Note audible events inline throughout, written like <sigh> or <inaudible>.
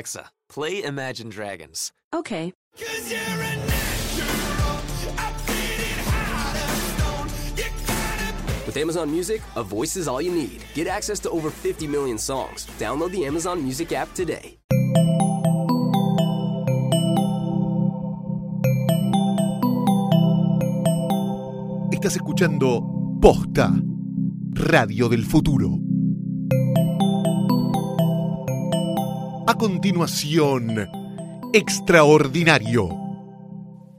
Alexa, play Imagine Dragons. Okay. With Amazon Music, a voice is all you need. Get access to over 50 million songs. Download the Amazon Music app today. Estás escuchando Posta, Radio del Futuro. Continuación, Extraordinario.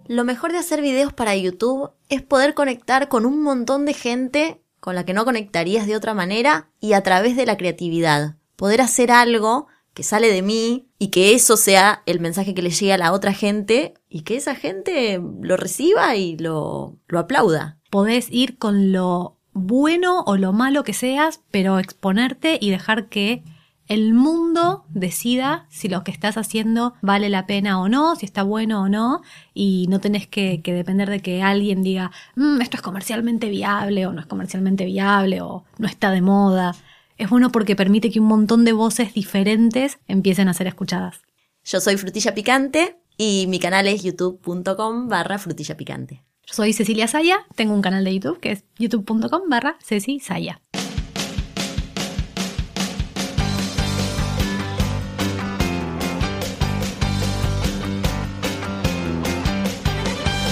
Lo mejor de hacer videos para YouTube es poder conectar con un montón de gente con la que no conectarías de otra manera y a través de la creatividad. Poder hacer algo que sale de mí y que eso sea el mensaje que le llegue a la otra gente y que esa gente lo reciba y lo, lo aplauda. Podés ir con lo bueno o lo malo que seas, pero exponerte y dejar que el mundo decida si lo que estás haciendo vale la pena o no, si está bueno o no, y no tenés que, que depender de que alguien diga, "Mm, esto es comercialmente viable o no es comercialmente viable o no está de moda. Es bueno porque permite que un montón de voces diferentes empiecen a ser escuchadas. Yo soy Frutilla Picante y mi canal es youtube.com barra frutilla picante. Yo soy Cecilia Saya, tengo un canal de YouTube que es youtube.com barra Ceci Saya.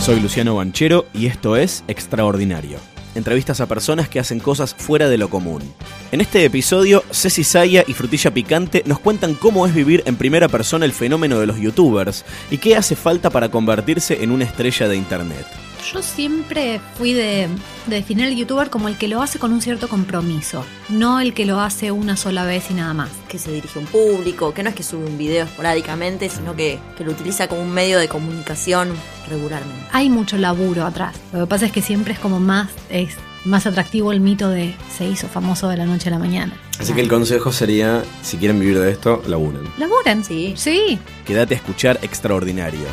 Soy Luciano Banchero y esto es Extraordinario. Entrevistas a personas que hacen cosas fuera de lo común. En este episodio, Ceci Saya y Frutilla Picante nos cuentan cómo es vivir en primera persona el fenómeno de los youtubers y qué hace falta para convertirse en una estrella de internet. Yo siempre fui de, de definir al youtuber como el que lo hace con un cierto compromiso, no el que lo hace una sola vez y nada más. Que se dirige a un público, que no es que sube un video esporádicamente, sino que, que lo utiliza como un medio de comunicación regularmente. Hay mucho laburo atrás. Lo que pasa es que siempre es como más, es más atractivo el mito de se hizo famoso de la noche a la mañana. Así que el consejo sería, si quieren vivir de esto, laburen. ¿Laburan? Sí. Sí. Quédate a escuchar Extraordinario.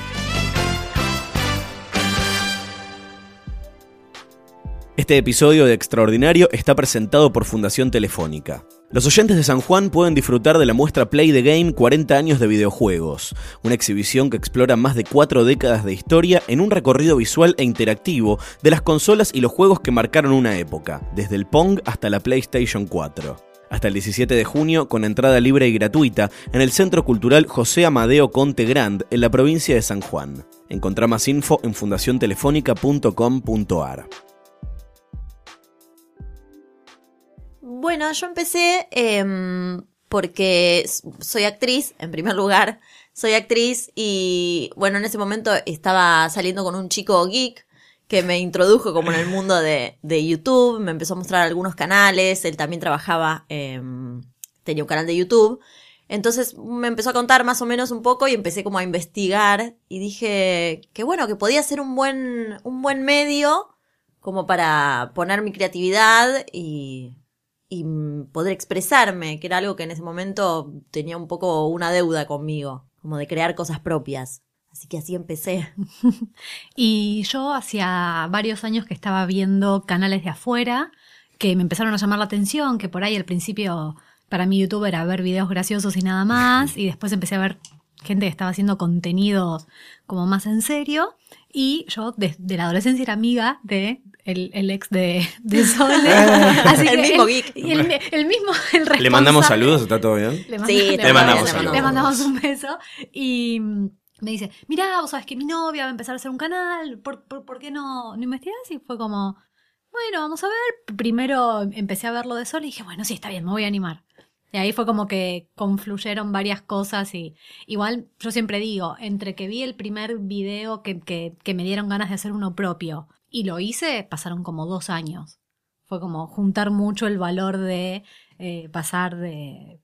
Este episodio de Extraordinario está presentado por Fundación Telefónica. Los oyentes de San Juan pueden disfrutar de la muestra Play the Game 40 años de videojuegos, una exhibición que explora más de cuatro décadas de historia en un recorrido visual e interactivo de las consolas y los juegos que marcaron una época, desde el Pong hasta la PlayStation 4. Hasta el 17 de junio, con entrada libre y gratuita, en el Centro Cultural José Amadeo Conte Grand, en la provincia de San Juan. Encontrá más info en fundaciontelefónica.com.ar. Bueno, yo empecé em, porque soy actriz, en primer lugar. Soy actriz y, bueno, en ese momento estaba saliendo con un chico geek que me introdujo como en el mundo de, de YouTube, me empezó a mostrar algunos canales, él también trabajaba, em, tenía un canal de YouTube. Entonces me empezó a contar más o menos un poco y empecé como a investigar y dije que bueno, que podía ser un buen, un buen medio como para poner mi creatividad y, y mm, poder expresarme, que era algo que en ese momento tenía un poco una deuda conmigo, como de crear cosas propias. Así que así empecé. <laughs> Y yo hacía varios años que estaba viendo canales de afuera que me empezaron a llamar la atención, que por ahí al principio para mí YouTube era ver videos graciosos y nada más, y después empecé a ver gente que estaba haciendo contenidos como más en serio, y yo desde la adolescencia era amiga de el, el ex de, de <laughs> Sole. Así El que mismo geek. y el, el mismo, el Le mandamos saludos, ¿está todo bien? Le, manda- Sí, le mandamos saludos. Le mandamos un beso. Y me dice, mirá, vos sabés que mi novia va a empezar a hacer un canal, ¿por, por, por qué no, no investigás? Y fue como, bueno, vamos a ver. Primero empecé a ver lo de Sol y dije, bueno, sí, está bien, me voy a animar. Y ahí fue como que confluyeron varias cosas y igual yo siempre digo, entre que vi el primer video que, que, que me dieron ganas de hacer uno propio y lo hice, pasaron como dos años. Fue como juntar mucho el valor de eh, pasar de,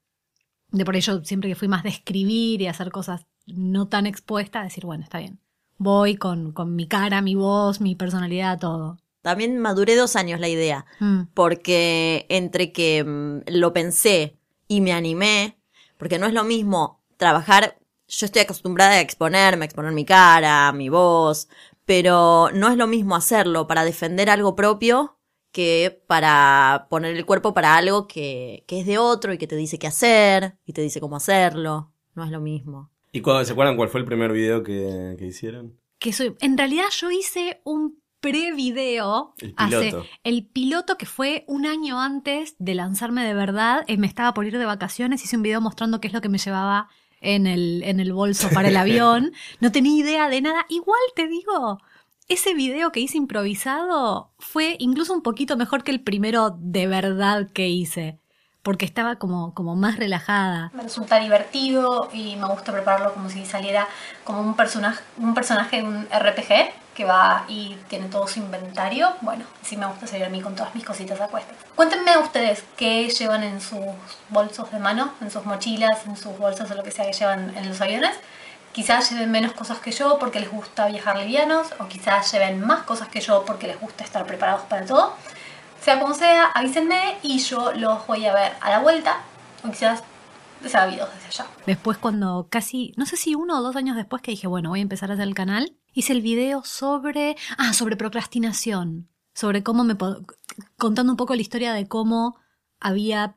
de por ello siempre que fui más de escribir y hacer cosas no tan expuestas, decir, bueno, está bien. Voy con, con mi cara, mi voz, mi personalidad, todo. También maduré dos años la idea, Mm. porque entre que mm, lo pensé y me animé, porque no es lo mismo trabajar, yo estoy acostumbrada a exponerme, a exponer mi cara, mi voz, pero no es lo mismo hacerlo para defender algo propio que para poner el cuerpo para algo que, que es de otro y que te dice qué hacer y te dice cómo hacerlo. no es lo mismo. ¿Y cuándo- se acuerdan cuál fue el primer video que, que hicieron? que soy. En realidad yo hice un pre-video. El hace- piloto. el piloto que fue un año antes de lanzarme de verdad. eh, me estaba por ir de vacaciones. Hice un video mostrando qué es lo que me llevaba en el, en el bolso para el <laughs> avión. No tenía idea de nada. Igual te digo. Ese video que hice improvisado fue incluso un poquito mejor que el primero de verdad que hice. Porque estaba como, como más relajada. Me resulta divertido y me gusta prepararlo como si saliera como un personaje, un personaje de un RPG que va y tiene todo su inventario. Bueno, así me gusta salir a mí con todas mis cositas a cuestas. Cuéntenme ustedes qué llevan en sus bolsos de mano, en sus mochilas, en sus bolsas o lo que sea que llevan en los aviones. Quizás lleven menos cosas que yo porque les gusta viajar livianos o quizás lleven más cosas que yo porque les gusta estar preparados para todo. Sea como sea, avísenme y yo los voy a ver a la vuelta o quizás videos desde allá. Después cuando casi, no sé si uno o dos años después que dije, bueno, voy a empezar a hacer el canal, hice el video sobre, ah, sobre procrastinación, sobre cómo me, contando un poco la historia de cómo había,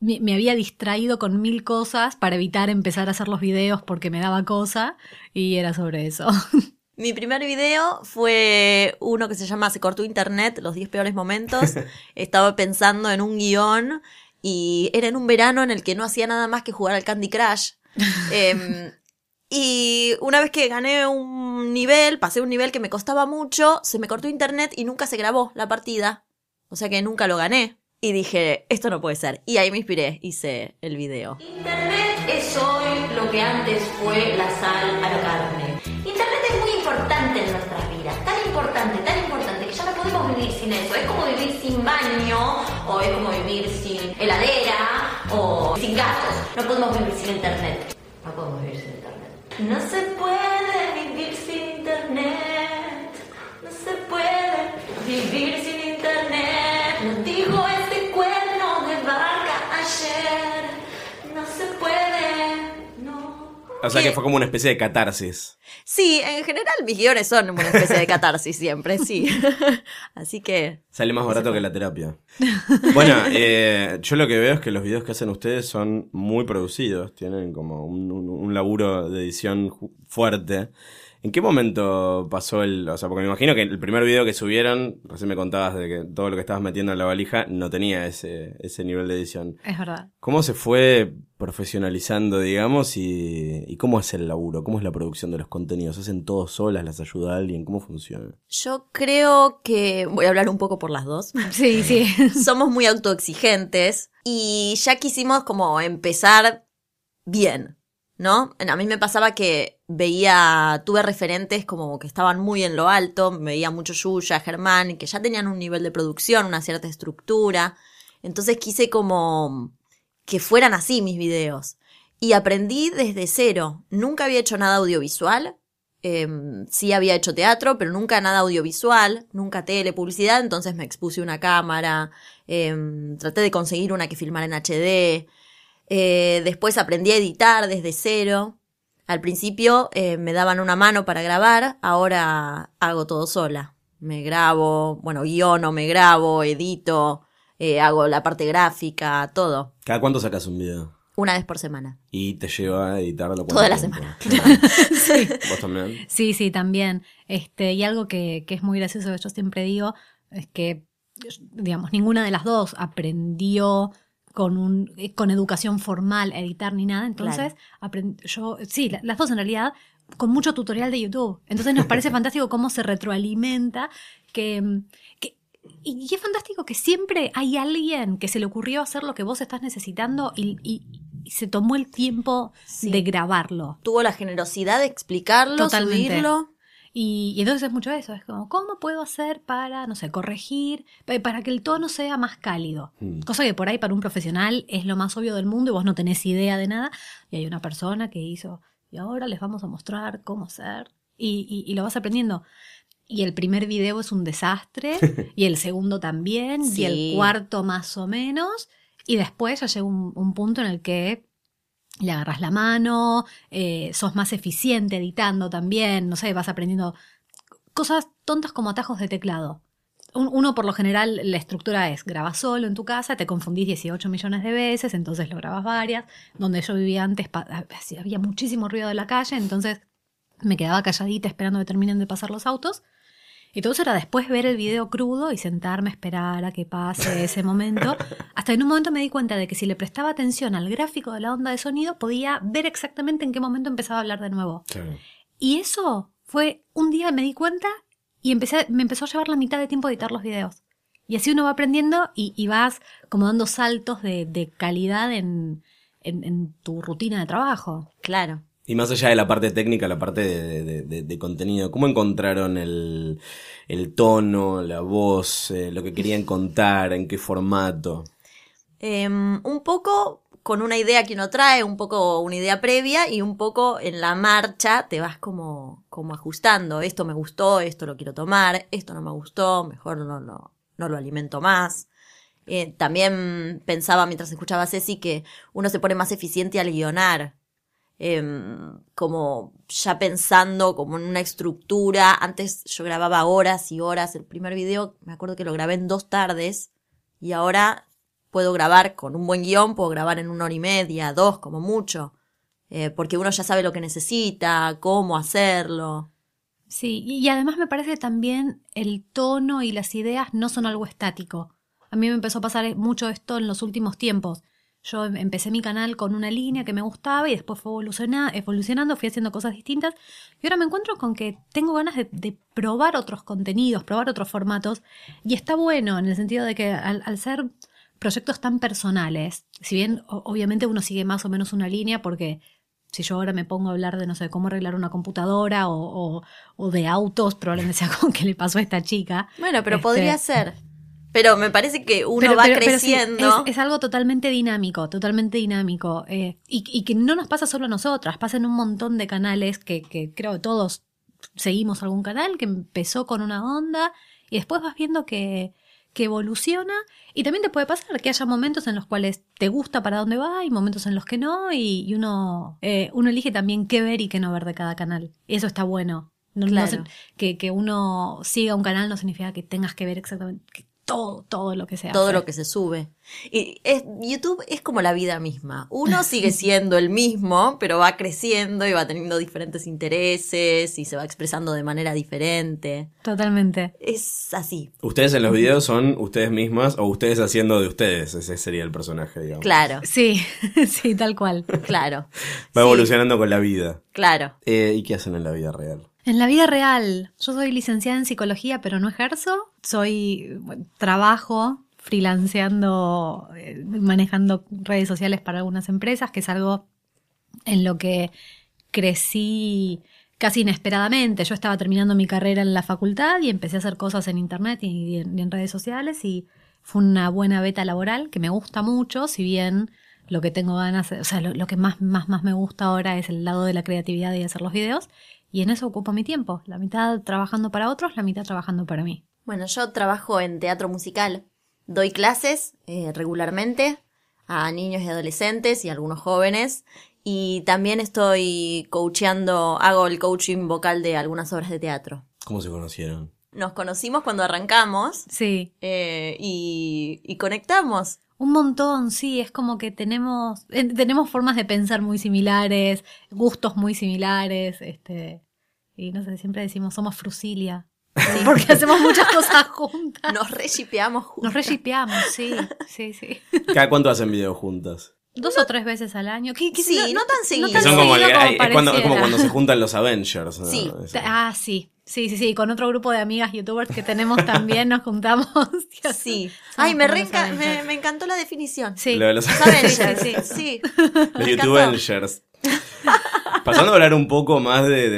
me, me había distraído con mil cosas para evitar empezar a hacer los videos porque me daba cosa y era sobre eso. <laughs> Mi primer video fue uno que se llama Se cortó internet, los 10 peores momentos. <laughs> Estaba pensando en un guion y era en un verano en el que no hacía nada más que jugar al Candy Crush. Em, <laughs> y una vez que gané un nivel, pasé un nivel que me costaba mucho, se me cortó internet y nunca se grabó la partida. O sea que nunca lo gané. Y dije, esto no puede ser. Y ahí me inspiré, hice el video. Internet es hoy lo que antes fue la sal a la carne. Internet es muy importante en nuestras vidas, tan importante, tan importante que ya no podemos vivir sin eso. Es como vivir sin baño, o es como vivir sin heladera, o sin gatos. No podemos vivir sin Internet. No podemos vivir sin Internet. No se puede vivir sin Internet. No se puede vivir sin Internet. O sea que fue como una especie de catarsis. Sí, en general mis guiones son una especie de catarsis siempre, sí. <laughs> Así que Sale más barato que la terapia. <laughs> Bueno, eh, yo lo que veo es que los videos que hacen ustedes son muy producidos, tienen como un, un- un laburo de edición fuerte. ¿En qué momento pasó el...? O sea, porque me imagino que el primer video que subieron, recién me contabas de que todo lo que estabas metiendo en la valija no tenía ese, ese nivel de edición. es verdad. ¿Cómo se fue profesionalizando, digamos, y, y cómo es el laburo? ¿Cómo es la producción de los contenidos? ¿Hacen todos solas? ¿Las ayuda alguien? ¿Cómo funciona? yo creo que voy a hablar un poco por las dos. <laughs> Sí, sí. <laughs> Somos muy autoexigentes y ya quisimos como empezar bien, ¿no? A mí me pasaba que veía, tuve referentes como que estaban muy en lo alto, veía mucho Yuya, Germán, que ya tenían un nivel de producción, una cierta estructura. Entonces quise como que fueran así mis videos. Y aprendí desde cero. Nunca había hecho nada audiovisual. Em, sí había hecho teatro, pero nunca nada audiovisual, nunca tele, publicidad, entonces me expuse una cámara, em, traté de conseguir una que filmara en HD, eh, después aprendí a editar desde cero. Al principio eh, me daban una mano para grabar, ahora hago todo sola. Me grabo, bueno, guiono, me grabo, edito, eh, hago la parte gráfica, todo. ¿Cada cuánto sacas un video? Una vez por semana. Y te lleva a editarlo Toda la tiempo? semana. Claro. <laughs> ¿Vos también? Sí, sí, también. Este, y algo que, que es muy gracioso que yo siempre digo es que, digamos, ninguna de las dos aprendió con un con educación formal editar ni nada. Entonces, aprend- yo, sí, la- las dos en realidad, con mucho tutorial de YouTube. Entonces nos parece <laughs> fantástico cómo se retroalimenta, que, que y, y es fantástico que siempre hay alguien que se le ocurrió hacer lo que vos estás necesitando y, y- y se tomó el tiempo Sí. de grabarlo. Tuvo la generosidad de explicarlo, Totalmente. subirlo. Y, y entonces es mucho eso, es como, ¿cómo puedo hacer para, no sé, corregir, pa- para que el tono sea más cálido? Mm. Cosa que por ahí para un profesional es lo más obvio del mundo y vos no tenés idea de nada. Y hay una persona que hizo, y ahora les vamos a mostrar cómo hacer. Y, y- y lo vas aprendiendo. Y el primer video es un desastre, <laughs> y el segundo también, Sí. y el cuarto más o menos. Y después ya llega un, un punto en el que le agarras la mano, eh, sos más eficiente editando también, no sé, vas aprendiendo cosas tontas como atajos de teclado. un- uno por lo general la estructura es grabas solo en tu casa, te confundís 18 millones de veces, entonces lo grabas varias. Donde yo vivía antes había muchísimo ruido de la calle, entonces me quedaba calladita esperando que terminen de pasar los autos. Y todo eso era después ver el video crudo y sentarme a esperar a que pase ese <laughs> momento. Hasta que en un momento me di cuenta de que si le prestaba atención al gráfico de la onda de sonido, podía ver exactamente en qué momento empezaba a hablar de nuevo. Y eso fue un día me di cuenta y empecé, me empezó a llevar la mitad de tiempo editar los videos. Y así uno va aprendiendo y, y vas como dando saltos de, de calidad en, en- en tu rutina de trabajo. Claro. Y más allá de la parte técnica, la parte de, contenido, ¿cómo encontraron el, tono, la voz, eh, lo que querían contar, en qué formato? Em, un poco con una idea que uno trae, un poco una idea previa y un poco en la marcha te vas como, ajustando. Esto me gustó, esto lo quiero tomar, esto no me gustó, mejor no lo alimento más. Eh, también pensaba mientras escuchaba a Ceci que uno se pone más eficiente al guionar. Em, como ya pensando como en una estructura. Antes yo grababa horas y horas. El primer video me acuerdo que lo grabé en dos tardes. Y ahora puedo grabar con un buen guion, puedo grabar en una hora y media, dos como mucho. Eh, porque uno ya sabe lo que necesita, cómo hacerlo. Sí, y además me parece que también el tono y las ideas no son algo estático. A mí me empezó a pasar mucho esto en los últimos tiempos. Yo em- empecé mi canal con una línea que me gustaba y después fue evoluciona- evolucionando, fui haciendo cosas distintas y ahora me encuentro con que tengo ganas de, de probar otros contenidos, probar otros formatos y está bueno en el sentido de que al, al ser proyectos tan personales, si bien obviamente uno sigue más o menos una línea porque si yo ahora me pongo a hablar de, no sé, cómo arreglar una computadora o, o- o de autos, probablemente sea <laughs> como que le pasó a esta chica. Bueno, pero Este, podría ser. Pero me parece que uno pero- va pero- pero sí, creciendo. es, es algo totalmente dinámico, totalmente dinámico. eh, y, y que no nos pasa solo a nosotras, pasa en un montón de canales que, que creo que todos seguimos algún canal que empezó con una onda y después vas viendo que, que evoluciona. Y también te puede pasar que haya momentos en los cuales te gusta para dónde va y momentos en los que no. Y, y uno, eh, uno elige también qué ver y qué no ver de cada canal. Y eso está bueno. No- no Claro. que, que uno siga un canal no significa que tengas que ver exactamente que todo, todo lo que sea. todo lo que se sube. Y es, YouTube es como la vida misma. Uno <laughs> sigue siendo el mismo, pero va creciendo y va teniendo diferentes intereses y se va expresando de manera diferente. Totalmente. Es así. Ustedes en los videos son ustedes mismas o ustedes haciendo de ustedes, ese sería el personaje, digamos. Claro, Sí, <laughs> sí, tal cual. claro. Va Sí, evolucionando con la vida. Claro. Eh, ¿Y qué hacen en la vida real? En la vida real, yo soy licenciada en psicología, pero no ejerzo. Soy, trabajo freelanceando, eh, manejando redes sociales para algunas empresas, que es algo en lo que crecí casi inesperadamente. Yo estaba terminando mi carrera en la facultad y empecé a hacer cosas en internet y en, redes sociales y fue una buena beta laboral que me gusta mucho, si bien lo que tengo ganas, o sea, lo, lo que más, más, más me gusta ahora es el lado de la creatividad y hacer los videos. Y en eso ocupo mi tiempo, la mitad trabajando para otros, la mitad trabajando para mí. Bueno, yo trabajo en teatro musical. Doy clases eh, regularmente a niños y adolescentes y a algunos jóvenes. Y también estoy coacheando, hago el coaching vocal de algunas obras de teatro. ¿Cómo se conocieron? Nos conocimos cuando arrancamos Sí, eh, y, y conectamos. Un montón, sí, es como que tenemos, eh, tenemos formas de pensar muy similares, gustos muy similares, este, y no sé, siempre decimos somos frusilia, <laughs> porque hacemos muchas cosas juntas. Nos reshipeamos juntos. Nos reshipeamos, sí, sí, sí. ¿Cada cuánto hacen videos juntas? Dos o tres veces al año. ¿Qué- qué- Sí, no tan seguido. Tan son como, el- es, cuando- es como cuando se juntan los Avengers. ¿no? Sí. Ah, sí. Sí, sí, sí. Con otro grupo de amigas youtubers que tenemos también nos juntamos. <laughs> Sí. Ay, me, reenca- me, me encantó la definición. Sí. Lo de los Los Avengers, Sí, sí, sí. Los. Pasando a hablar un poco más de,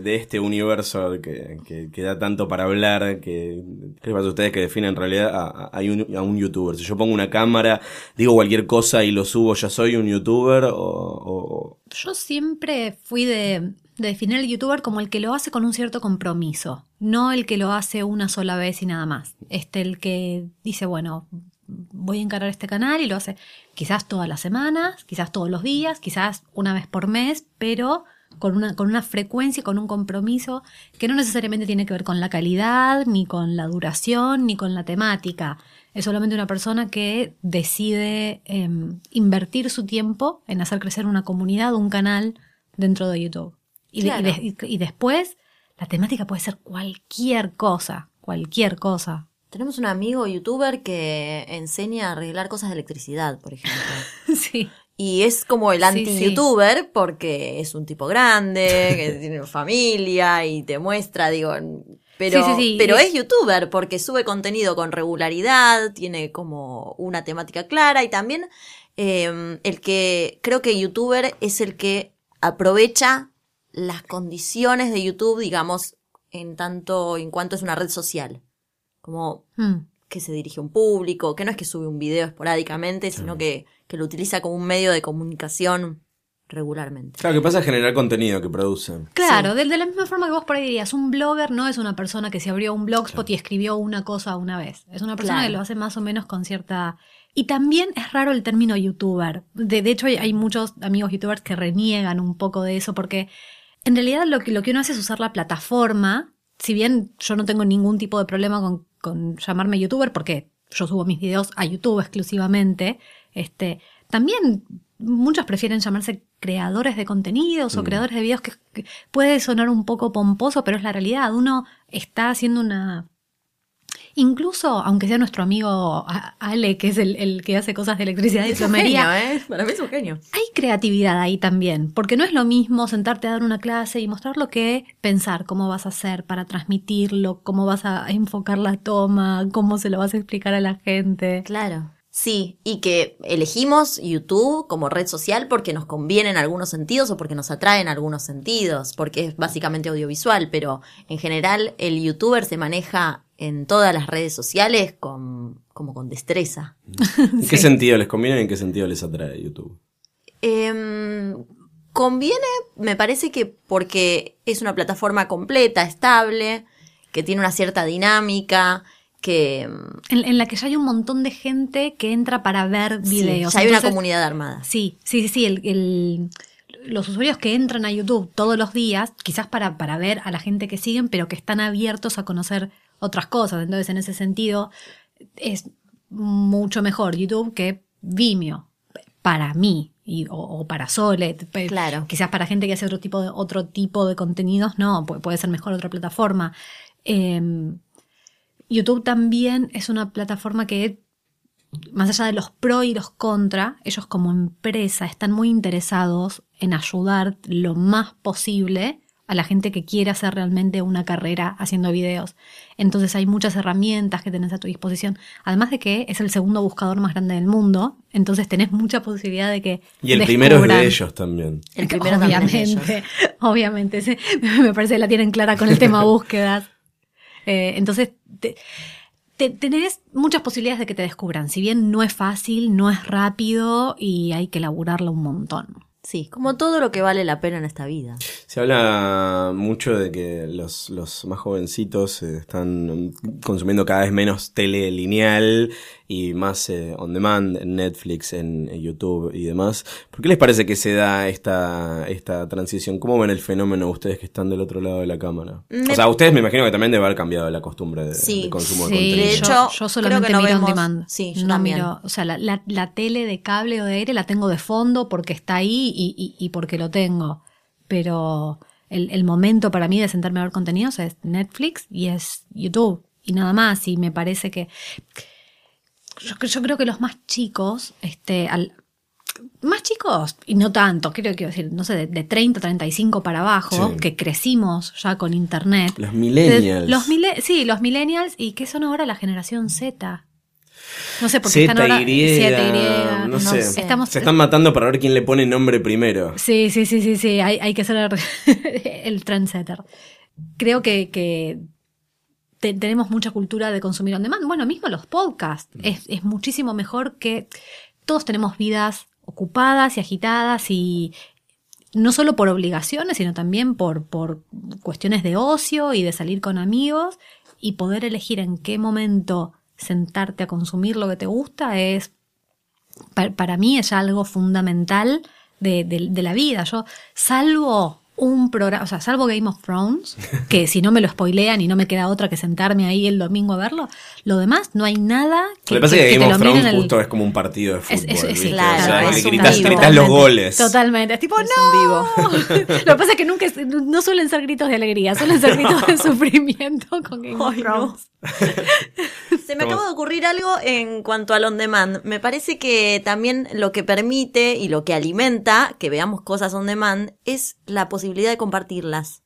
de- este universo que, que- que da tanto para hablar, que ¿qué les pasa a ustedes que definen en realidad a, un, a un youtuber? Si yo pongo una cámara, digo cualquier cosa y lo subo, ¿ya soy un youtuber? O, o- Yo siempre fui de definir al youtuber como el que lo hace con un cierto compromiso, no el que lo hace una sola vez y nada más. Este, el que dice, bueno, voy a encarar este canal y lo hace quizás todas las semanas, quizás todos los días, quizás una vez por mes, pero con una, con una frecuencia, con un compromiso que no necesariamente tiene que ver con la calidad, ni con la duración, ni con la temática. Es solamente una persona que decide em, invertir su tiempo en hacer crecer una comunidad, un canal dentro de YouTube. Y, de- y Claro. de- y- y después, la temática puede ser cualquier cosa, cualquier cosa. Tenemos un amigo youtuber que enseña a arreglar cosas de electricidad, por ejemplo. <laughs> sí. Y es como el Sí, anti-youtuber porque es un tipo grande, que <laughs> tiene familia y te muestra, digo, pero, Sí, pero es youtuber porque sube contenido con regularidad, tiene como una temática clara y también eh, el que creo que youtuber es el que aprovecha las condiciones de YouTube, digamos, en tanto en cuanto es una red social. Como Mm. que se dirige a un público, que no es que sube un video esporádicamente, sino que, que lo utiliza como un medio de comunicación regularmente. Claro, que pasa es generar contenido que producen. Claro, de, de la misma forma que vos por ahí dirías, un blogger no es una persona que se abrió un blogspot y escribió una cosa una vez. Es una persona Claro. que lo hace más o menos con cierta... Y también es raro el término youtuber. De, de hecho, hay, hay muchos amigos youtubers que reniegan un poco de eso porque en realidad lo que, lo que uno hace es usar la plataforma. Si bien yo no tengo ningún tipo de problema con, con llamarme youtuber porque yo subo mis videos a YouTube exclusivamente, este, también muchos prefieren llamarse creadores de contenidos o creadores de videos que, que puede sonar un poco pomposo, pero es la realidad. Uno está haciendo una... Incluso, aunque sea nuestro amigo Ale, que es el, el que hace cosas de electricidad y plomería, ¿eh? Para mí es un genio. hay creatividad ahí también, porque no es lo mismo sentarte a dar una clase y mostrarlo que pensar cómo vas a hacer para transmitirlo, cómo vas a enfocar la toma, cómo se lo vas a explicar a la gente. Claro. Sí, y que elegimos YouTube como red social porque nos conviene en algunos sentidos o porque nos atrae en algunos sentidos, porque es básicamente audiovisual, pero en general el youtuber se maneja en todas las redes sociales con, como con destreza. <laughs> ¿En qué sentido les conviene y en qué sentido les atrae YouTube? Em, conviene, me parece que porque es una plataforma completa, estable, que tiene una cierta dinámica, que En, en la que ya hay un montón de gente que entra para ver sí, videos. ya hay una comunidad armada. Sí, sí, sí, sí. El, el- los usuarios que entran a YouTube todos los días, quizás para, para ver a la gente que siguen, pero que están abiertos a conocer otras cosas. Entonces, en ese sentido, es mucho mejor YouTube que Vimeo, para mí. Y, o, o para Sole, Claro. quizás para gente que hace otro tipo de, otro tipo de contenidos, no, puede, puede ser mejor otra plataforma. Em, YouTube también es una plataforma que más allá de los pro y los contra, ellos como empresa están muy interesados en ayudar lo más posible a la gente que quiere hacer realmente una carrera haciendo videos. Entonces hay muchas herramientas que tenés a tu disposición. Además de que es el segundo buscador más grande del mundo, entonces tenés mucha posibilidad de que... Y el primero es de ellos también. El primero también es de ellos. obviamente, <laughs> obviamente, sí. <laughs> me parece que la tienen clara con el tema <laughs> búsquedas. Eh, entonces, te- te- tenés muchas posibilidades de que te descubran. Si bien no es fácil, no es rápido y hay que laburarlo un montón. Sí, como todo lo que vale la pena en esta vida. Se habla mucho de que los, los más jovencitos eh, están consumiendo cada vez menos tele lineal y más eh, on demand en Netflix, en, en YouTube y demás. ¿Por qué les parece que se da esta, esta transición? ¿Cómo ven el fenómeno ustedes que están del otro lado de la cámara? Me- O sea, ustedes me imagino que también debe haber cambiado la costumbre de, Sí, de consumo de Sí, contenido. De yo, hecho, yo creo solamente que no miro on vemos- demand. sí, yo no también. miro, o sea, la, la- la tele de cable o de aire la tengo de fondo porque está ahí y, y- y porque lo tengo. Pero el, el momento para mí de sentarme a ver contenidos es Netflix y es YouTube y nada más. Y me parece que yo, yo creo que los más chicos, este, al, más chicos, y no tanto, creo que decir, no sé, de, de 30, 35 para abajo, Sí. que crecimos ya con internet. Los millennials. De- Los mile- sí, los millennials y que son ahora la generación Z. No sé, porque están ahora ZY, no no sé. sé. Estamos, Se están matando para ver quién le pone nombre primero. Sí, sí, sí, sí, sí, hay, hay que ser <laughs> el trendsetter. Creo que, que te- tenemos mucha cultura de consumir on demand. Bueno, mismo los podcasts. Es, es muchísimo mejor que todos tenemos vidas ocupadas y agitadas y no solo por obligaciones, sino también por, por cuestiones de ocio y de salir con amigos y poder elegir en qué momento sentarte a consumir lo que te gusta es pa- para mí es algo fundamental de, de- de la vida. Yo, salvo un programa, o sea, salvo Game of Thrones, que si no me lo spoilean y no me queda otra que sentarme ahí el domingo a verlo, lo demás no hay nada que, Lo que pasa es que, que Game of Thrones el- justo es como un partido de fútbol. Es- es- es- claro, o sea, es gritas, vivo. gritas los goles. Totalmente. Es tipo, Es no. vivo. <laughs> Lo que pasa es que nunca es- no suelen ser gritos de alegría, suelen ser gritos de <laughs> sufrimiento con Game of. Thrones. Se me acaba de ocurrir algo en cuanto al on demand. Me parece que también lo que permite y lo que alimenta que veamos cosas on demand es la posibilidad de compartirlas.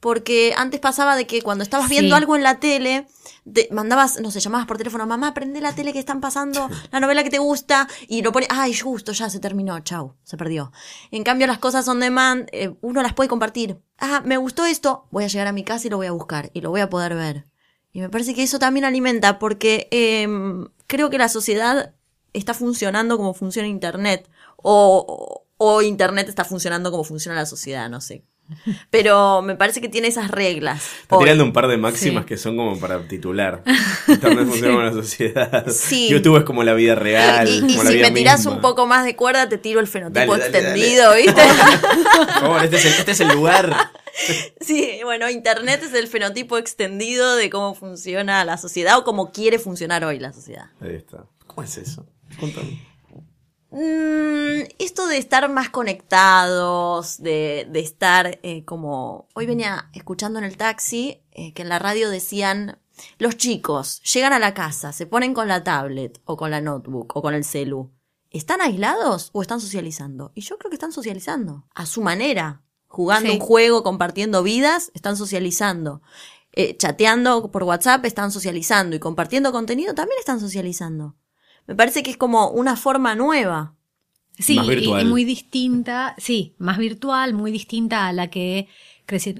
Porque antes pasaba de que cuando estabas viendo Sí. algo en la tele, te mandabas, no sé, llamabas por teléfono, mamá, prende la tele que están pasando, la novela que te gusta, y lo pones, ay, justo, ya se terminó, chau, se perdió. En cambio, las cosas on demand, eh, uno las puede compartir. Ah, me gustó esto, voy a llegar a mi casa y lo voy a buscar, y lo voy a poder ver. Y me parece que eso también alimenta, porque em, creo que la sociedad está funcionando como funciona Internet, o, o Internet está funcionando como funciona la sociedad, no sé. Pero me parece que tiene esas reglas. Está hoy. tirando un par de máximas Sí. que son como para titular. <laughs> Internet funciona como la sociedad. Sí. YouTube es como la vida real. Y, y como la si vida me tirás misma. un poco más de cuerda, te tiro el fenotipo Dale, dale, extendido, ¿viste? <laughs> Favor, este es el, este es el lugar. <laughs> sí, bueno, Internet es el fenotipo extendido de cómo funciona la sociedad o cómo quiere funcionar hoy la sociedad. Ahí está. ¿Cómo es eso? Contame. Mm, esto de estar más conectados, de, de estar eh, como... Hoy venía escuchando en el taxi eh, que en la radio decían, los chicos llegan a la casa, se ponen con la tablet o con la notebook o con el celu. ¿Están aislados o están socializando? Y yo creo que están socializando, a su manera. Jugando Sí. un juego, compartiendo vidas, están socializando. Eh, chateando por WhatsApp, están socializando. Y compartiendo contenido, también están socializando. Me parece que es como una forma nueva. Sí, Más y- virtual. y muy distinta, sí, más virtual, muy distinta a la que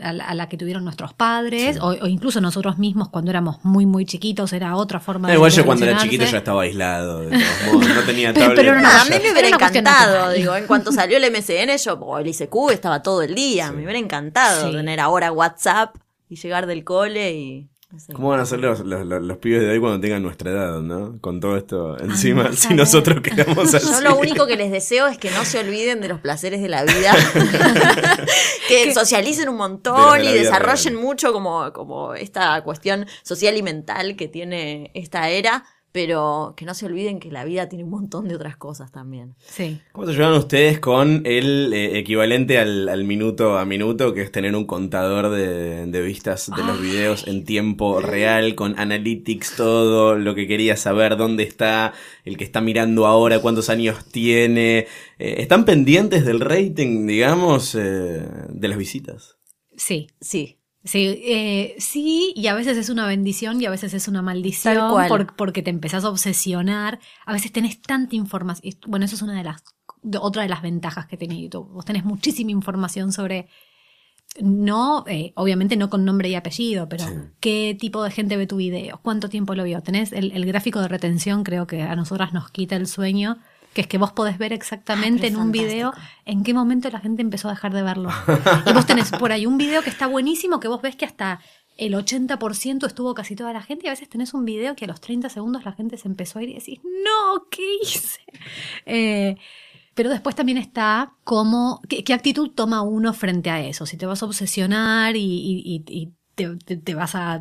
a la, a la que tuvieron nuestros padres, o, o incluso nosotros mismos cuando éramos muy, muy chiquitos, era otra forma Ah, de igual yo cuando era chiquito ya estaba aislado. De todos modos, no tenía Pero- <laughs> tablet. pero no, a no, mí me era hubiera encantado, digo, en cuanto salió el MCN, yo, o el ICQ estaba todo el día, me hubiera encantado Sí. tener ahora WhatsApp y llegar del cole y... sé. ¿Cómo van a ser los, los, los- los pibes de hoy cuando tengan nuestra edad, no? Con todo esto encima, no si nosotros <laughs> quedamos así. Yo lo único que les deseo es que no se olviden de los placeres de la vida, <laughs> que socialicen un montón de y desarrollen real. mucho como, como esta cuestión social y mental que tiene esta era, pero que no se olviden que la vida tiene un montón de otras cosas también. Sí. ¿Cómo se llevan ustedes con el eh, equivalente al, al minuto a minuto, que es tener un contador de, de vistas de los videos en tiempo real, con analytics, todo lo que quería saber, dónde está el que está mirando ahora, cuántos años tiene? Eh, ¿Están pendientes del rating, digamos, eh, de las visitas? Sí, Sí. Sí, eh, sí, y a veces es una bendición y a veces es una maldición Tal cual. por- porque te empezás a obsesionar. A veces tenés tanta información. Bueno, eso es una de las de- otra de las ventajas que tiene YouTube. Vos tenés muchísima información sobre no, eh, obviamente no con nombre y apellido, pero qué tipo de gente ve tu video, cuánto tiempo lo vio. Tenés el, el gráfico de retención, creo que a nosotras nos quita el sueño, que es que vos podés ver exactamente Ah, en un video en qué momento la gente empezó a dejar de verlo. y vos tenés por ahí un video que está buenísimo, que vos ves que hasta el 80% estuvo casi toda la gente, y a veces tenés un video que a los 30 segundos la gente se empezó a ir y decís, no, ¿qué hice? Eh, pero después también está cómo, qué, qué actitud toma uno frente a eso. Si te vas a obsesionar y, y- y- y te, te- te vas a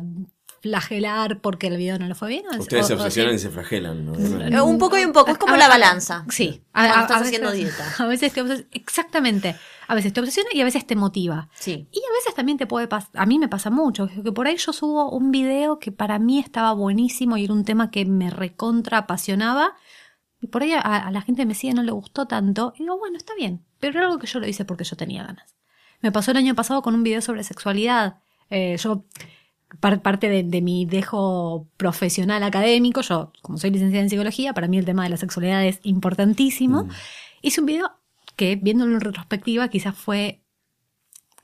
flagelar porque el video no le fue bien. o- Ustedes se o- o obsesionan si- y se flagelan, ¿no? Eh, un poco y un poco, es como A- la a- balanza. Sí. A- a- estás a veces- dieta. <laughs> A veces te obses- exactamente. A veces te obsesiona y a veces te motiva. Sí. Y a veces también te puede pasar, a mí me pasa mucho, que por ahí yo subo un video que para mí estaba buenísimo y era un tema que me recontra apasionaba. Y por ahí a, a la gente me sigue no le gustó tanto. Y digo, bueno, está bien. Pero era algo que yo lo hice porque yo tenía ganas. Me pasó el año pasado con un video sobre sexualidad. Eh, yo, parte de, de mi dejo profesional académico, yo, como soy licenciada en psicología, para mí el tema de la sexualidad es importantísimo. Hice un video que, viéndolo en retrospectiva, quizás fue.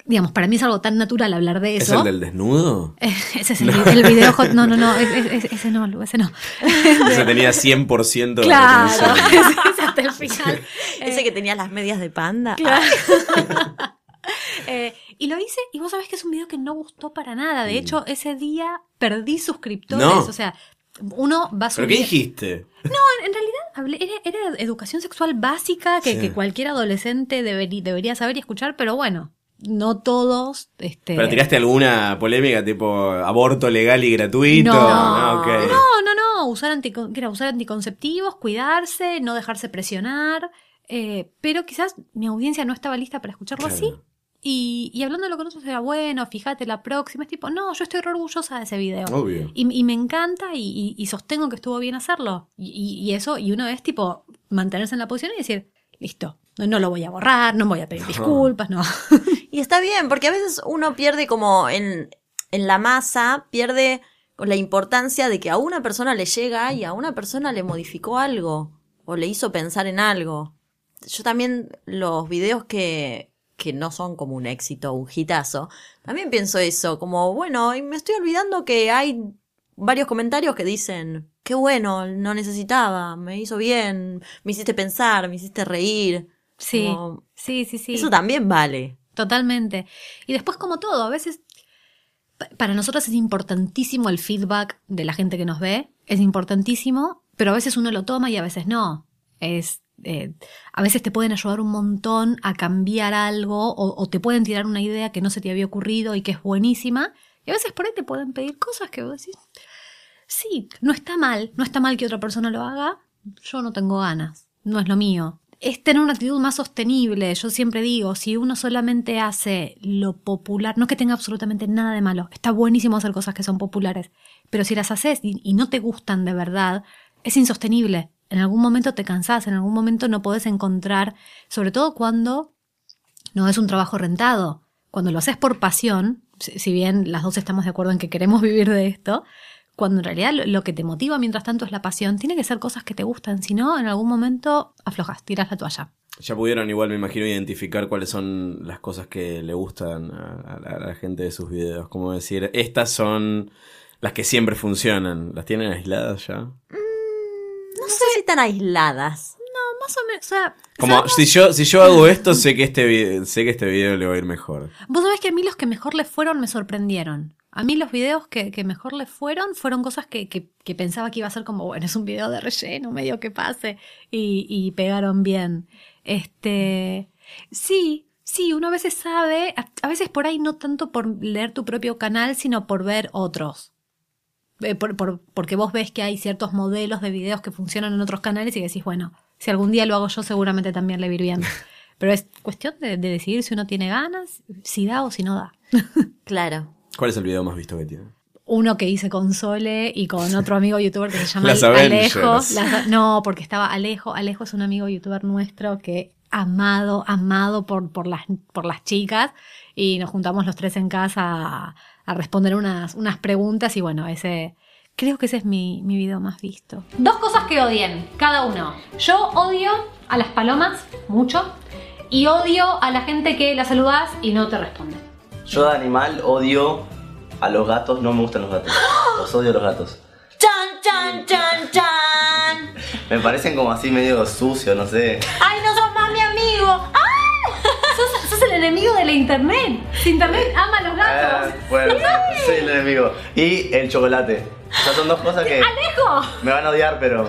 Digamos, para mí es algo tan natural hablar de ¿Es eso. el del desnudo? <laughs> Ese es el, el video. hot- No, no, no, es- es- es- ese no, Lu, ese no. Ese tenía 100% de Claro, ese <laughs> hasta el final. Ese que tenía las medias de panda. Claro. <laughs> Eh, y lo hice, y vos sabés que es un video que no gustó para nada. De hecho, ese día perdí suscriptores. No. O sea, uno va a ¿Pero subir. qué dijiste? No, en, realidad hablé- era, era educación sexual básica que, Sí. que cualquier adolescente debería saber y escuchar, pero bueno. no todos. Este, ¿Pero tiraste alguna polémica tipo aborto legal y gratuito? No, ok. no, no, no, usar, anticon- era usar anticonceptivos, cuidarse, no dejarse presionar, eh, pero quizás mi audiencia no estaba lista para escucharlo Claro. así. Y, y hablando de lo que nosotros era bueno, fíjate la próxima, es tipo, no, yo estoy re orgullosa de ese video. Obvio. Y, y me encanta y, y- y sostengo que estuvo bien hacerlo. Y, y- y eso, y uno es tipo mantenerse en la posición y decir, listo, no, no lo voy a borrar, no voy a pedir disculpas, no. <laughs> Y está bien, porque a veces uno pierde como en, en la masa, pierde la importancia de que a una persona le llega y a una persona le modificó algo o le hizo pensar en algo. Yo también los videos que, que no son como un éxito, un hitazo, también pienso eso, como bueno, y me estoy olvidando que hay varios comentarios que dicen, qué bueno, no necesitaba, me hizo bien, me hiciste pensar, me hiciste reír. Sí, Como- sí, sí, sí. Eso también vale. Totalmente. Y después, como todo, a veces pa- para nosotros es importantísimo el feedback de la gente que nos ve, es importantísimo, pero a veces uno lo toma y a veces no. Es, eh, a veces te pueden ayudar un montón a cambiar algo o, te pueden tirar una idea que no se te había ocurrido y que es buenísima. Y a veces por ahí te pueden pedir cosas que vos decís, sí, no está mal, no está mal que otra persona lo haga, yo no tengo ganas, no es lo mío. Es tener una actitud más sostenible. Yo siempre digo, si uno solamente hace lo popular, no que tenga absolutamente nada de malo, está buenísimo hacer cosas que son populares, pero si las haces y no te gustan de verdad, es insostenible. En algún momento te cansás, en algún momento no podés encontrar, sobre todo cuando no es un trabajo rentado. Cuando lo haces por pasión, si bien las dos estamos de acuerdo en que queremos <laughs> vivir de esto, cuando en realidad lo, que te motiva mientras tanto es la pasión, tiene que ser cosas que te gustan, si no, en algún momento aflojas, tiras la toalla. Ya pudieron igual, me imagino, identificar cuáles son las cosas que le gustan a, a la, a la gente de sus videos. Como decir, estas son las que siempre funcionan. ¿Las tienen aisladas ya? No sé si tan aisladas. No, más o menos, o sea, Como sabemos- si yo, si yo hago esto, sé que este vi- sé que este video le va a ir mejor. Vos sabés que a mí los que mejor les fueron me sorprendieron. A mí los videos que, que mejor les fueron fueron cosas que, que- que pensaba que iba a ser como, bueno, es un video de relleno, medio que pase, y, y pegaron bien. Este, sí, sí, uno a veces sabe, a, a veces por ahí no tanto por leer tu propio canal, sino por ver otros. Eh, por- por- porque vos ves que hay ciertos modelos de videos que funcionan en otros canales y decís, bueno, si algún día lo hago yo seguramente también le va bien. <laughs> Pero es cuestión de, de decidir si uno tiene ganas, si da o si no da. <laughs> Claro. ¿Cuál es el video más visto que tiene? Uno que hice con Sole y con otro amigo youtuber que se llama <laughs> Las Alejo. Las- no, porque estaba Alejo. Alejo es un amigo youtuber nuestro que amado, amado por, por, las, por las chicas. Y nos juntamos los tres en casa a, a responder unas, unas preguntas. Y bueno, ese. Creo que ese es mi, mi video más visto. Dos cosas que odien, cada uno. Yo odio a las palomas, mucho. Y odio a la gente que la saludas y no te responde. Yo de animal odio a los gatos, no me gustan los gatos. <gasps> Los odio a los gatos. ¡Chan, chan, chan, chan! <laughs> Me parecen como así medio sucios, no sé. ¡Ay, no sos más mi amigo! ¡Ah! Sos, sos el enemigo de la internet. Si internet ama a los gatos. Ah, bueno, soy el enemigo. Y el chocolate. O sea, son dos cosas que ¡Alejo! me van a odiar, pero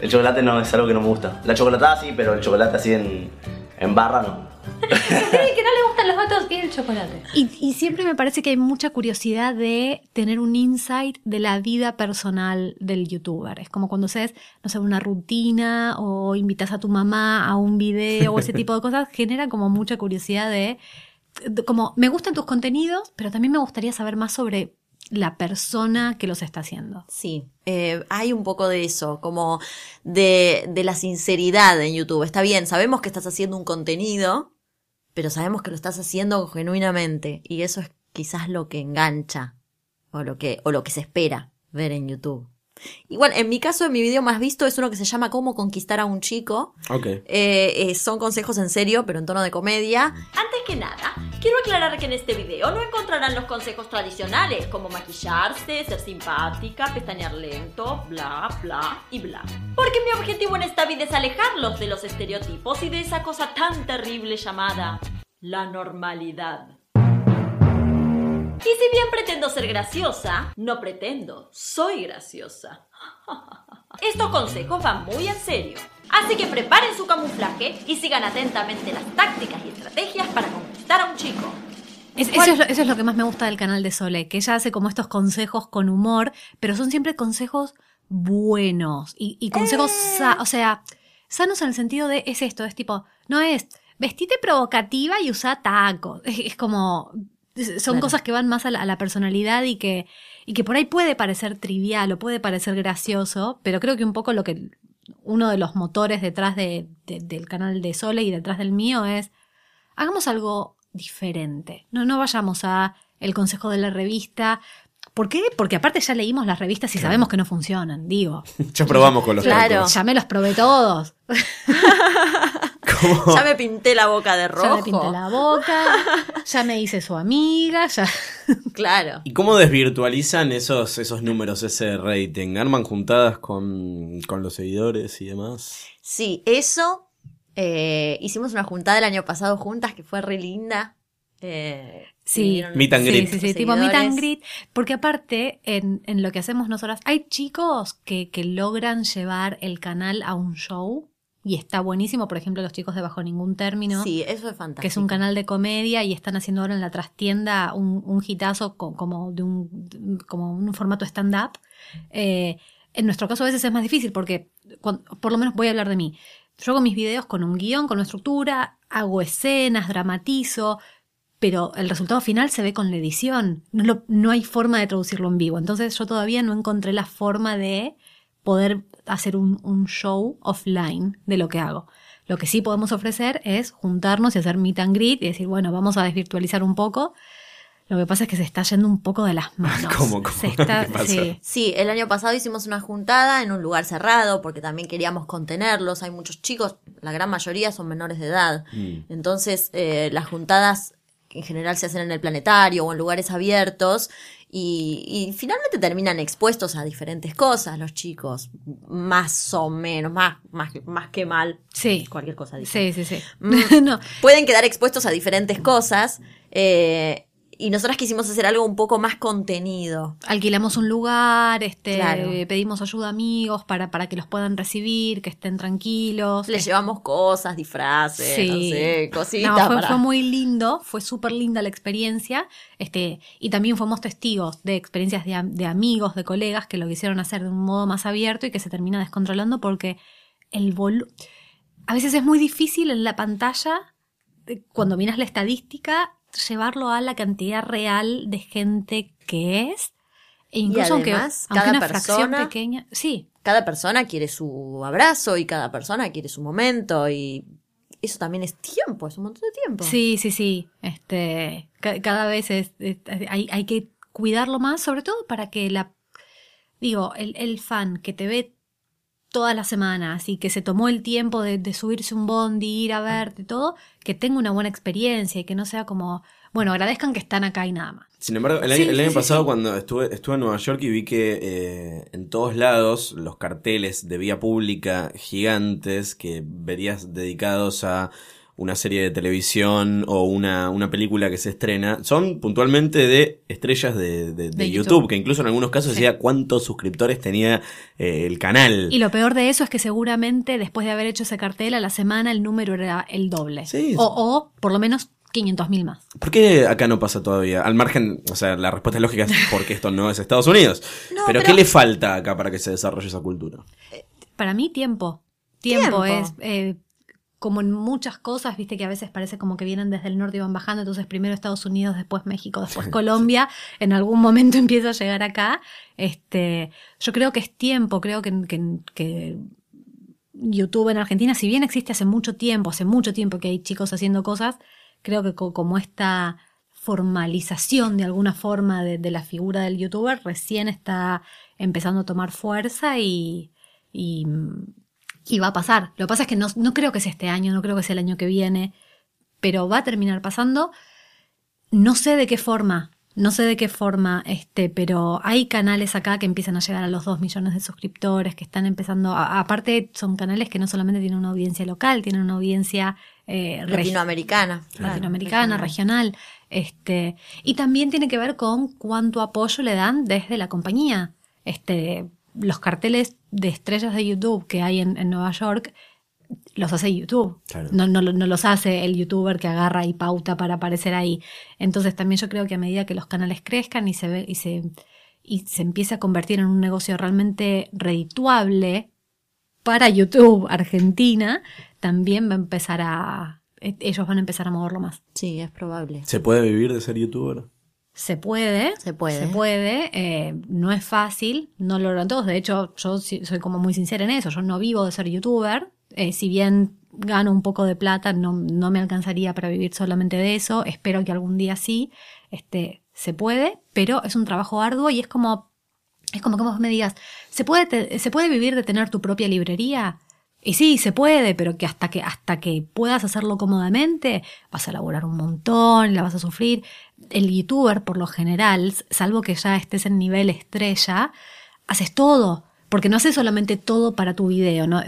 el chocolate no es algo que no me gusta. La chocolatada sí, pero el chocolate así en, en barra no. Que no le gustan los gatos y el chocolate. Y, y siempre me parece que hay mucha curiosidad de tener un insight de la vida personal del youtuber. Es como cuando haces, no sé, una rutina o invitas a tu mamá a un video o ese <laughs> tipo de cosas, genera como mucha curiosidad de, de- como, me gustan tus contenidos, pero también me gustaría saber más sobre la persona que los está haciendo. Sí, eh, hay un poco de eso, como de, de la sinceridad en YouTube. Está bien, sabemos que estás haciendo un contenido, pero sabemos que lo estás haciendo genuinamente. Y eso es quizás lo que engancha, o lo que, o lo que se espera ver en YouTube. Igual, en mi caso, mi video más visto es uno que se llama Cómo conquistar a un chico. Ok. Eh, eh, son consejos en serio, pero en tono de comedia. Antes que nada, quiero aclarar que en este video no encontrarán los consejos tradicionales como maquillarse, ser simpática, pestañear lento, bla, bla y bla. Porque mi objetivo en esta vida es alejarlos de los estereotipos y de esa cosa tan terrible llamada la normalidad. Y si bien pretendo ser graciosa, no pretendo, soy graciosa. <laughs> Estos consejos van muy en serio. Así que preparen su camuflaje y sigan atentamente las tácticas y estrategias para conquistar a un chico. Es- eso, es lo, eso es lo que más me gusta del canal de Sole, que ella hace como estos consejos con humor, pero son siempre consejos buenos y, y consejos, sa- o sea, sanos en el sentido de, es esto, es tipo, no es, vestite provocativa y usa tacos, es, es como, son Claro. cosas que van más a la, a la personalidad y que, y que por ahí puede parecer trivial o puede parecer gracioso, pero creo que un poco lo que, uno de los motores detrás de- de- del canal de Sole y detrás del mío es, hagamos algo diferente. No, no vayamos a el consejo de la revista. ¿Por qué? Porque aparte ya leímos las revistas y sabemos que no funcionan, digo. <laughs> Ya probamos con los Claro. Ya me los probé todos. <laughs> Ya me pinté la boca de rojo. Ya me pinté la boca, ya me hice su amiga, ya. Claro. ¿Y cómo desvirtualizan esos, esos números, ese rating? ¿Arman juntadas con, con los seguidores y demás? Sí, eso. eh, hicimos una juntada el año pasado juntas que fue re linda. Eh, Sí. Meet and Sí, tipo meet and. Porque aparte, en, en lo que hacemos nosotras, hay chicos que, que logran llevar el canal a un show y está buenísimo. Por ejemplo, los chicos de Bajo Ningún Término. Sí, eso es fantástico. que es un canal de comedia y están haciendo ahora en la trastienda un, un hitazo co- como de un, como un formato stand-up. Eh, en nuestro caso a veces es más difícil porque, por lo menos voy a hablar de mí. Yo hago mis videos con un guion, con una estructura, hago escenas, dramatizo, pero el resultado final se ve con la edición. No, lo- no hay forma de traducirlo en vivo. Entonces yo todavía no encontré la forma de poder hacer un, un show offline de lo que hago. Lo que sí podemos ofrecer es juntarnos y hacer meet and greet y decir, bueno, vamos a desvirtualizar un poco. Lo que pasa es que se está yendo un poco de las <laughs> manos. ¿Cómo, cómo? Se está- ¿Qué pasa? sí. Sí, el año pasado hicimos una juntada en un lugar cerrado porque también queríamos contenerlos. Hay muchos chicos, la gran mayoría son menores de edad. Mm. Entonces, eh, las juntadas en general se hacen en el planetario o en lugares abiertos y, y finalmente terminan expuestos a diferentes cosas los chicos, más o menos, más, más, más que mal. Sí. Cualquier cosa. Sí, sí, sí. Mm. <laughs> no. Pueden quedar expuestos a diferentes cosas eh, y nosotras quisimos hacer algo un poco más contenido. Alquilamos un lugar, este, Claro. pedimos ayuda a amigos para, para que los puedan recibir, que estén tranquilos. Les llevamos cosas, disfraces, Sí. no sé, cositas. No, fue, para- fue muy lindo, fue súper linda la experiencia. Este, y también fuimos testigos de experiencias de, de amigos, de colegas que lo quisieron hacer de un modo más abierto y que se termina descontrolando porque el volu- A veces es muy difícil en la pantalla, eh, cuando miras la estadística, llevarlo a la cantidad real de gente que es. E incluso aunque, además, aunque cada una fracción persona- pequeña. Sí, Cada persona quiere su abrazo y cada persona quiere su momento y eso también es tiempo, es un montón de tiempo. Sí, sí, sí. Este, ca- cada vez es, es- hay, hay que cuidarlo más, sobre todo para que la, digo, el, el fan que te ve todas las semanas y que se tomó el tiempo de, de subirse un bondi, ir a verte, todo, que tenga una buena experiencia y que no sea como, bueno, agradezcan que están acá y nada más. Sin embargo, el año, el sí, año sí, pasado sí. cuando estuve, estuve en Nueva York y vi que eh, en todos lados los carteles de vía pública gigantes que verías dedicados a una serie de televisión o una, una película que se estrena son puntualmente de estrellas de, de- de De YouTube, YouTube. que incluso en algunos casos Sí. decía cuántos suscriptores tenía eh, el canal. Y lo peor de eso es que seguramente después de haber hecho ese cartel a la semana el número era el doble. Sí. O, o por lo menos 500 mil más. ¿Por qué acá no pasa todavía? Al margen, o sea, la respuesta lógica es <laughs> porque esto no es Estados Unidos. No, pero, pero- ¿qué le falta acá para que se desarrolle esa cultura? Para mí, tiempo. Tiempo, Tiempo. es eh, como en muchas cosas, viste que a veces parece como que vienen desde el norte y van bajando, entonces primero Estados Unidos, después México, después Colombia, en algún momento <laughs> empieza a llegar acá. Este, yo creo que es tiempo, creo que, que- que YouTube en Argentina, si bien existe hace mucho tiempo, hace mucho tiempo que hay chicos haciendo cosas, creo que co- como esta formalización de alguna forma de, de la figura del youtuber recién está empezando a tomar fuerza y, y, y va a pasar. Lo que pasa es que no, no creo que sea este año, no creo que sea el año que viene, pero va a terminar pasando. No sé de qué forma, no sé de qué forma, este, pero hay canales acá que empiezan a llegar a los 2 millones de suscriptores, que están empezando, a- aparte son canales que no solamente tienen una audiencia local, tienen una audiencia eh, Latinoamericana. claro, latinoamericana, regional. Este, y también tiene que ver con cuánto apoyo le dan desde la compañía. Este, los carteles de estrellas de YouTube que hay en, en Nueva York los hace YouTube. Claro. No, no, no los hace el youtuber que agarra y pauta para aparecer ahí. Entonces también yo creo que a medida que los canales crezcan y se ve, y se, y se empiece a convertir en un negocio realmente redituable para YouTube Argentina, también va a empezar a. e- Ellos van a empezar a moverlo más. Sí, es probable. ¿Se puede vivir de ser youtuber? Se puede. Se puede. Se puede. eh, no es fácil. No lo logran todos. De hecho, yo soy como muy sincera en eso. Yo no vivo de ser youtuber. eh, si bien gano un poco de plata, no, no me alcanzaría para vivir solamente de eso. Espero que algún día sí. Este, se puede, pero es un trabajo arduo y es como, es como que vos me digas, ¿se puede, te- ¿se puede vivir de tener tu propia librería? Y sí, se puede, pero que hasta que, hasta que puedas hacerlo cómodamente, vas a laburar un montón, la vas a sufrir. El youtuber, por lo general, salvo que ya estés en nivel estrella, haces todo. Porque no haces solamente todo para tu video, ¿no?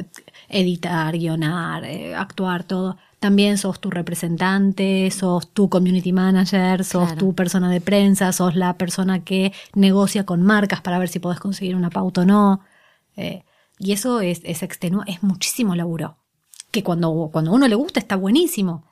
Editar, guionar, eh, actuar, todo. También sos tu representante, sos tu community manager, sos Claro. tu persona de prensa, sos la persona que negocia con marcas para ver si podés conseguir una pauta o no. Eh, y eso es, es extenuo, es muchísimo laburo. Que cuando, cuando a uno le gusta está buenísimo.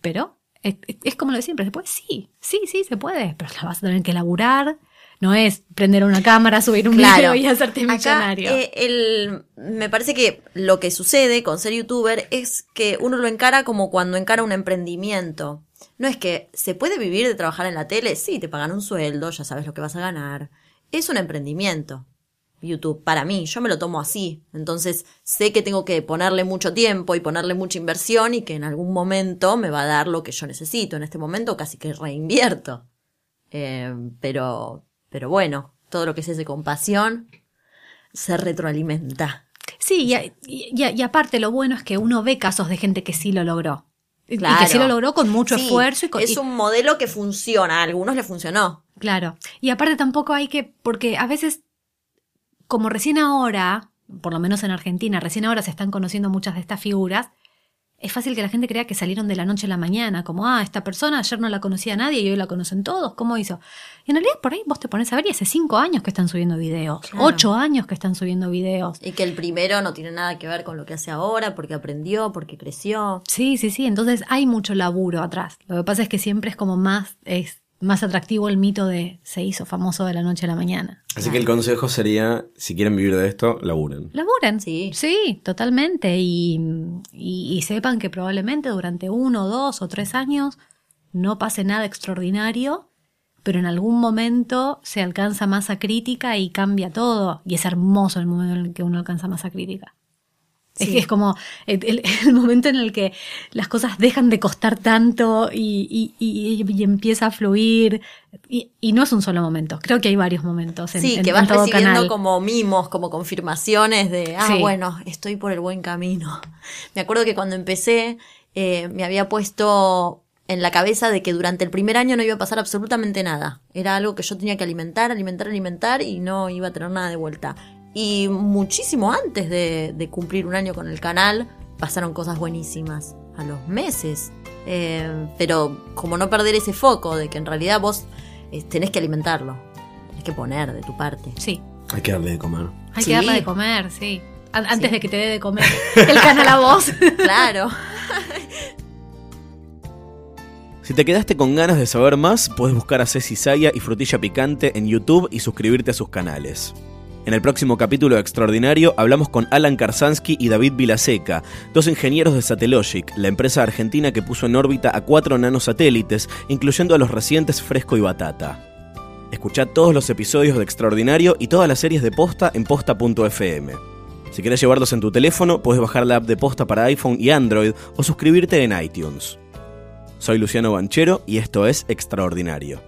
Pero es, como lo de siempre, ¿se puede? Sí, sí, sí, se puede, pero la vas a tener que laburar. No es prender una cámara, subir un video y hacerte Acá, millonario. eh, el, me parece que lo que sucede con ser youtuber es que uno lo encara como cuando encara un emprendimiento. No es que se puede vivir de trabajar en la tele, sí, te pagan un sueldo, ya sabes lo que vas a ganar. Es un emprendimiento. YouTube, para mí, yo me lo tomo así. Entonces sé que tengo que ponerle mucho tiempo y ponerle mucha inversión y que en algún momento me va a dar lo que yo necesito. En este momento casi que reinvierto. Eh, pero, pero bueno, todo lo que se hace con pasión se retroalimenta. Sí, y, a- y- y a- y aparte lo bueno es que uno ve casos de gente que sí lo logró. Y- Y Claro. que sí lo logró con mucho Sí, esfuerzo y con, es un modelo que funciona, a algunos le funcionó. Claro. Y aparte tampoco hay que, porque a veces, como recién ahora, por lo menos en Argentina, recién ahora se están conociendo muchas de estas figuras, es fácil que la gente crea que salieron de la noche a la mañana, como, ah, esta persona ayer no la conocía nadie y hoy la conocen todos, ¿cómo hizo? Y en realidad por ahí vos te pones a ver y hace cinco años que están subiendo videos, Claro. ocho años que están subiendo videos. Y que el primero no tiene nada que ver con lo que hace ahora, porque aprendió, porque creció. Sí, sí, sí, entonces hay mucho laburo atrás. Lo que pasa es que siempre es como más, es más atractivo el mito de se hizo famoso de la noche a la mañana. Así que el consejo sería, si quieren vivir de esto, laburen. Laburan. Sí. Sí, totalmente. Y, y- y sepan que probablemente durante uno, dos o tres años no pase nada extraordinario, pero en algún momento se alcanza masa crítica y cambia todo. Y es hermoso el momento en el que uno alcanza masa crítica. Es Sí. que es como <laughs> el, momento en el que las cosas dejan de costar tanto y, y- y- y empieza a fluir. Y, y no es un solo momento, creo que hay varios momentos. En, sí, en- que en vas todo recibiendo canal. como mimos, como confirmaciones de, ah, Sí. bueno, estoy por el buen camino. <laughs> Me acuerdo que cuando empecé, eh, me había puesto en la cabeza de que durante el primer año no iba a pasar absolutamente nada. Era algo que yo tenía que alimentar, alimentar, alimentar y no iba a tener nada de vuelta. Y muchísimo antes de, de cumplir un año con el canal, pasaron cosas buenísimas. A los meses. Eh, pero como no perder ese foco de que en realidad vos eh, tenés que alimentarlo. Tenés que poner de tu parte. Sí, Hay que darle de comer. hay Sí. que darle de comer, sí. An- Antes de que te dé de comer <laughs> el canal a vos. <laughs> Claro. <laughs> Si te quedaste con ganas de saber más, puedes buscar a Ceci Saya y Frutilla Picante en YouTube y suscribirte a sus canales. En el próximo capítulo Extraordinario hablamos con Alan Karsansky y David Vilaseca, dos ingenieros de Satellogic, la empresa argentina que puso en órbita a cuatro nanosatélites, incluyendo a los recientes Fresco y Batata. Escuchá todos los episodios de Extraordinario y todas las series de Posta en posta.fm. Si querés llevarlos en tu teléfono, puedes bajar la app de Posta para iPhone y Android o suscribirte en iTunes. Soy Luciano Banchero y esto es Extraordinario.